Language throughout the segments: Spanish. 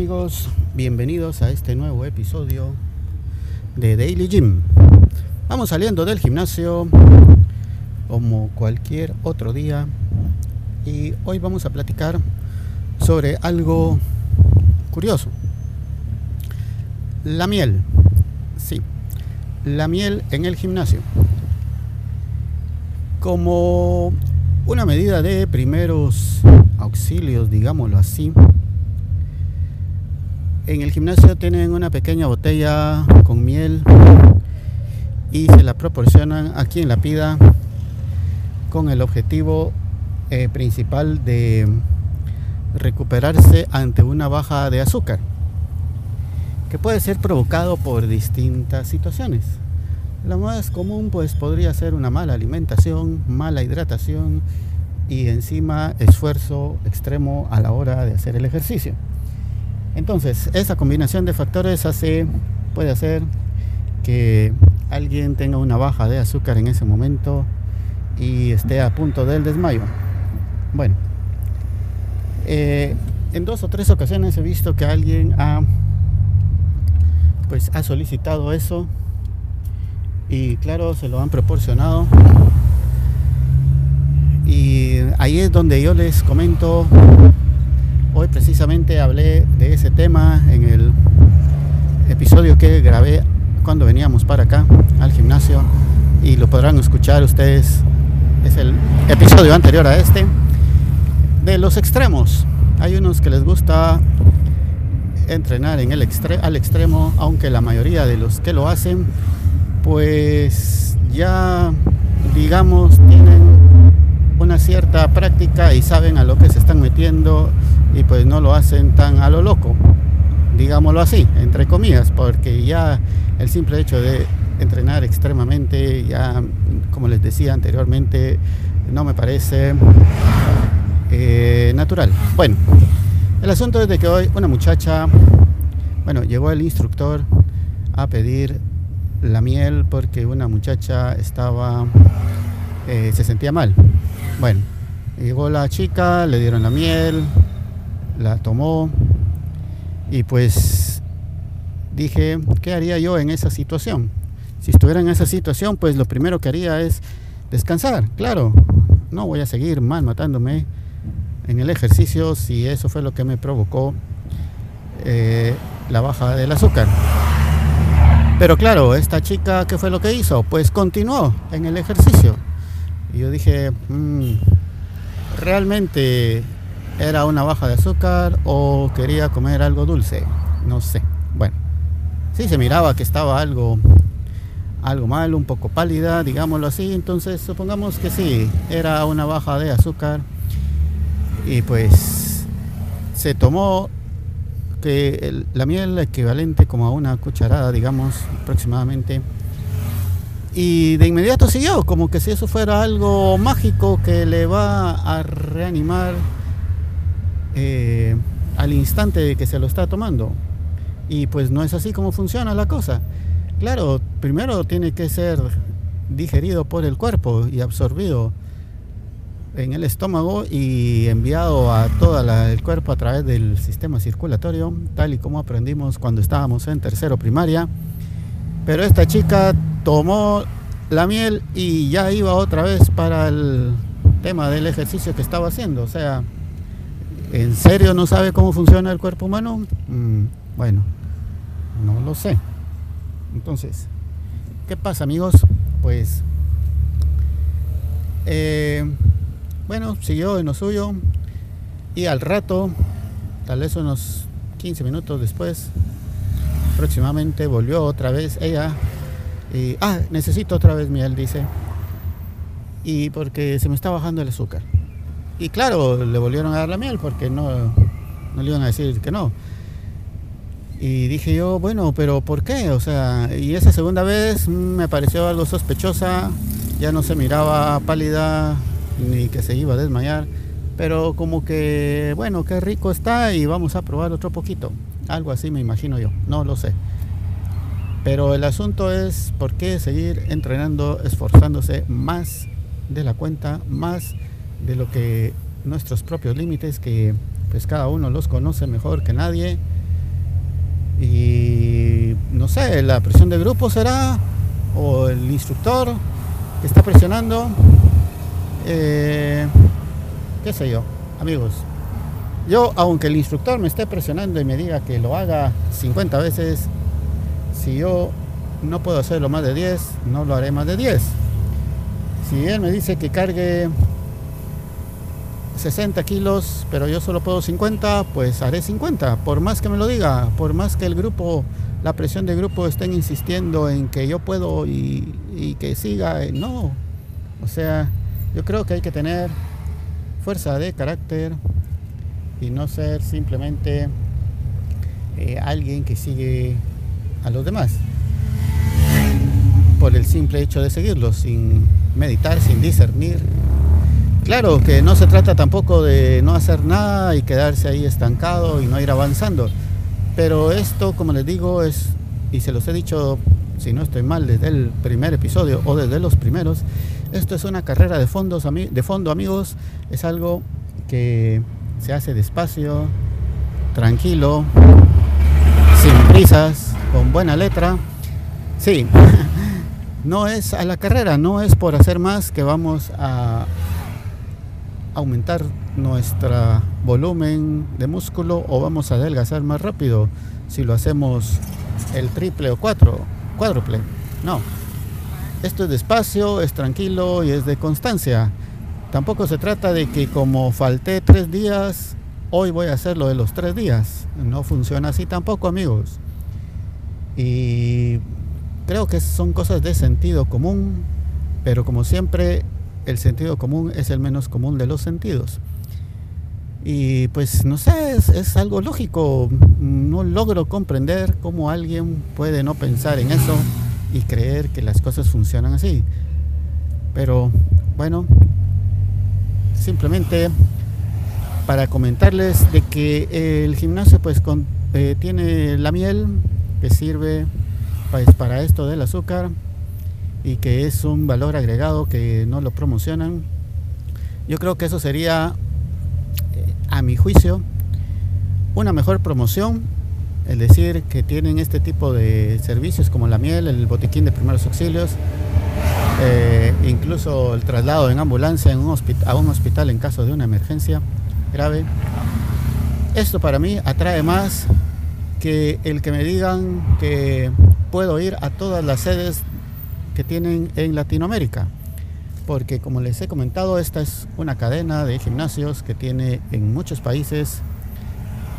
Amigos, bienvenidos a este nuevo episodio de Daily Gym. Vamos saliendo del gimnasio como cualquier otro día y hoy vamos a platicar sobre algo curioso. La miel. Sí, la miel en el gimnasio. Como una medida de primeros auxilios, digámoslo así, en el gimnasio tienen una pequeña botella con miel y se la proporcionan a quien la pida con el objetivo eh, principal de recuperarse ante una baja de azúcar que puede ser provocado por distintas situaciones. La más común pues podría ser una mala alimentación, mala hidratación y encima esfuerzo extremo a la hora de hacer el ejercicio. Entonces, esa combinación de factores hace, puede hacer que alguien tenga una baja de azúcar en ese momento y esté a punto del desmayo. Bueno, eh, en dos o tres ocasiones he visto que alguien ha, pues, ha solicitado eso y claro, se lo han proporcionado. Y ahí es donde yo les comento Hoy precisamente hablé de ese tema en el episodio que grabé cuando veníamos para acá al gimnasio y lo podrán escuchar ustedes. Es el episodio anterior a este. De los extremos. Hay unos que les gusta entrenar en el al extremo, aunque la mayoría de los que lo hacen, pues ya digamos tienen una cierta práctica y saben a lo que se están metiendo y pues no lo hacen tan a lo loco, digámoslo así, entre comillas, porque ya el simple hecho de entrenar extremadamente, ya como les decía anteriormente, no me parece eh, natural. Bueno, el asunto es de que hoy una muchacha, bueno, llegó el instructor a pedir la miel porque una muchacha estaba, eh, se sentía mal. Bueno, llegó la chica, le dieron la miel, la tomó y pues dije, ¿qué haría yo en esa situación? Si estuviera en esa situación, pues lo primero que haría es descansar, claro, no voy a seguir mal matándome en el ejercicio si eso fue lo que me provocó eh, la baja del azúcar. Pero claro, esta chica, ¿qué fue lo que hizo? Pues continuó en el ejercicio. Y yo dije, mm, realmente era una baja de azúcar o quería comer algo dulce, no sé. Bueno, sí se miraba que estaba algo algo mal, un poco pálida, digámoslo así, entonces supongamos que sí, era una baja de azúcar y pues se tomó que la miel equivalente como a una cucharada, digamos, aproximadamente. Y de inmediato siguió, como que si eso fuera algo mágico que le va a reanimar eh, al instante de que se lo está tomando. Y pues no es así como funciona la cosa. Claro, primero tiene que ser digerido por el cuerpo y absorbido en el estómago y enviado a todo el cuerpo a través del sistema circulatorio, tal y como aprendimos cuando estábamos en tercero primaria. Pero esta chica tomó la miel y ya iba otra vez para el tema del ejercicio que estaba haciendo. O sea, ¿En serio no sabe cómo funciona el cuerpo humano? Mm, bueno, no lo sé. Entonces, ¿qué pasa amigos? Pues, eh, bueno, siguió en lo suyo y al rato, tal vez unos 15 minutos después, próximamente volvió otra vez ella y, ah, necesito otra vez miel, dice, y porque se me está bajando el azúcar. Y claro, le volvieron a dar la miel porque no, no le iban a decir que no. Y dije yo, bueno, pero ¿por qué? O sea, y esa segunda vez me pareció algo sospechosa, ya no se miraba pálida ni que se iba a desmayar, pero como que, bueno, qué rico está y vamos a probar otro poquito. Algo así me imagino yo, no lo sé. Pero el asunto es por qué seguir entrenando, esforzándose más de la cuenta, más de lo que nuestros propios límites que pues cada uno los conoce mejor que nadie. Y no sé, la presión de grupo será, o el instructor que está presionando, eh, qué sé yo, amigos. Yo, aunque el instructor me esté presionando y me diga que lo haga 50 veces, si yo no puedo hacerlo más de 10, no lo haré más de 10. Si él me dice que cargue 60 kilos, pero yo solo puedo 50, pues haré 50, por más que me lo diga, por más que el grupo, la presión del grupo estén insistiendo en que yo puedo y, que siga, eh, no. O sea, yo creo que hay que tener fuerza de carácter y no ser simplemente eh, alguien que sigue a los demás. Por el simple hecho de seguirlos, sin meditar, sin discernir. Claro que no se trata tampoco de no hacer nada y quedarse ahí estancado y no ir avanzando, pero esto, como les digo, es, y se los he dicho, si no estoy mal, desde el primer episodio o desde los primeros, esto es una carrera de, fondos, de fondo, amigos, es algo que se hace despacio, tranquilo, sin prisas, con buena letra. Sí, no es a la carrera, no es por hacer más que vamos a aumentar nuestro volumen de músculo o vamos a adelgazar más rápido si lo hacemos el triple o cuatro, cuádruple. No, esto es despacio, es tranquilo y es de constancia. Tampoco se trata de que como falté tres días, hoy voy a hacer lo de los tres días. No funciona así tampoco, amigos. Y creo que son cosas de sentido común, pero como siempre, el sentido común es el menos común de los sentidos. Y pues no sé, es, algo lógico. No logro comprender cómo alguien puede no pensar en eso y creer que las cosas funcionan así. Pero bueno, simplemente para comentarles de que el gimnasio pues eh, tiene la miel que sirve pues, para esto del azúcar y que es un valor agregado que no lo promocionan. Yo creo que eso sería, eh, a mi juicio, una mejor promoción el decir que tienen este tipo de servicios como la miel, el botiquín de primeros auxilios, eh, incluso el traslado en ambulancia en un a un hospital en caso de una emergencia grave. Esto para mí atrae más que el que me digan que puedo ir a todas las sedes que tienen en Latinoamérica. Porque como les he comentado, esta es una cadena de gimnasios que tiene en muchos países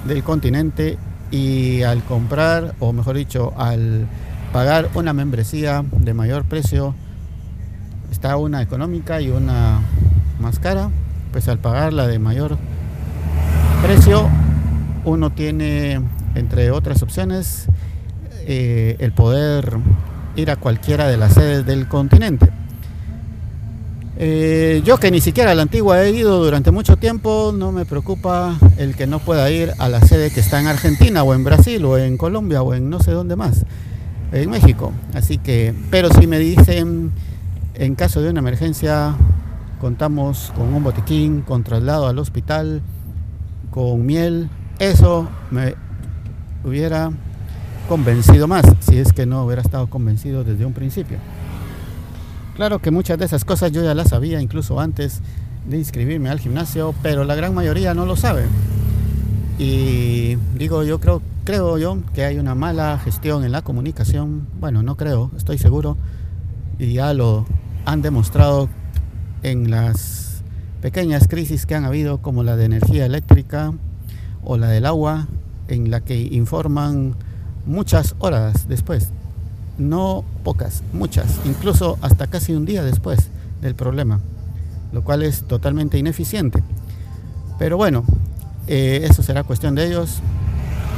del continente y al comprar, o mejor dicho, al pagar una membresía de mayor precio, está una económica y una más cara, pues al pagar la de mayor precio, uno tiene, entre otras opciones, eh, el poder ir a cualquiera de las sedes del continente. Eh, yo que ni siquiera a la antigua he ido durante mucho tiempo, no me preocupa el que no pueda ir a la sede que está en Argentina o en Brasil o en Colombia o en no sé dónde más, en México. Así que, pero si me dicen, en caso de una emergencia, contamos con un botiquín, con traslado al hospital, con miel, eso me hubiera convencido más, si es que no hubiera estado convencido desde un principio. Claro que muchas de esas cosas yo ya las sabía incluso antes de inscribirme al gimnasio, pero la gran mayoría no lo sabe. Y digo, yo creo, creo yo que hay una mala gestión en la comunicación. Bueno, no creo, estoy seguro. Y ya lo han demostrado en las pequeñas crisis que han habido, como la de energía eléctrica o la del agua, en la que informan muchas horas después no pocas, muchas, incluso hasta casi un día después del problema, lo cual es totalmente ineficiente. Pero bueno, eh, eso será cuestión de ellos,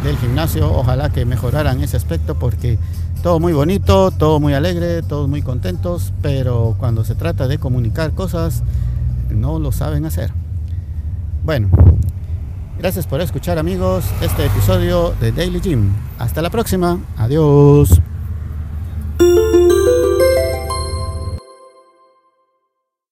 del gimnasio, ojalá que mejoraran ese aspecto porque todo muy bonito, todo muy alegre, todos muy contentos, pero cuando se trata de comunicar cosas, no lo saben hacer. Bueno, gracias por escuchar amigos este episodio de Daily Gym. Hasta la próxima, adiós.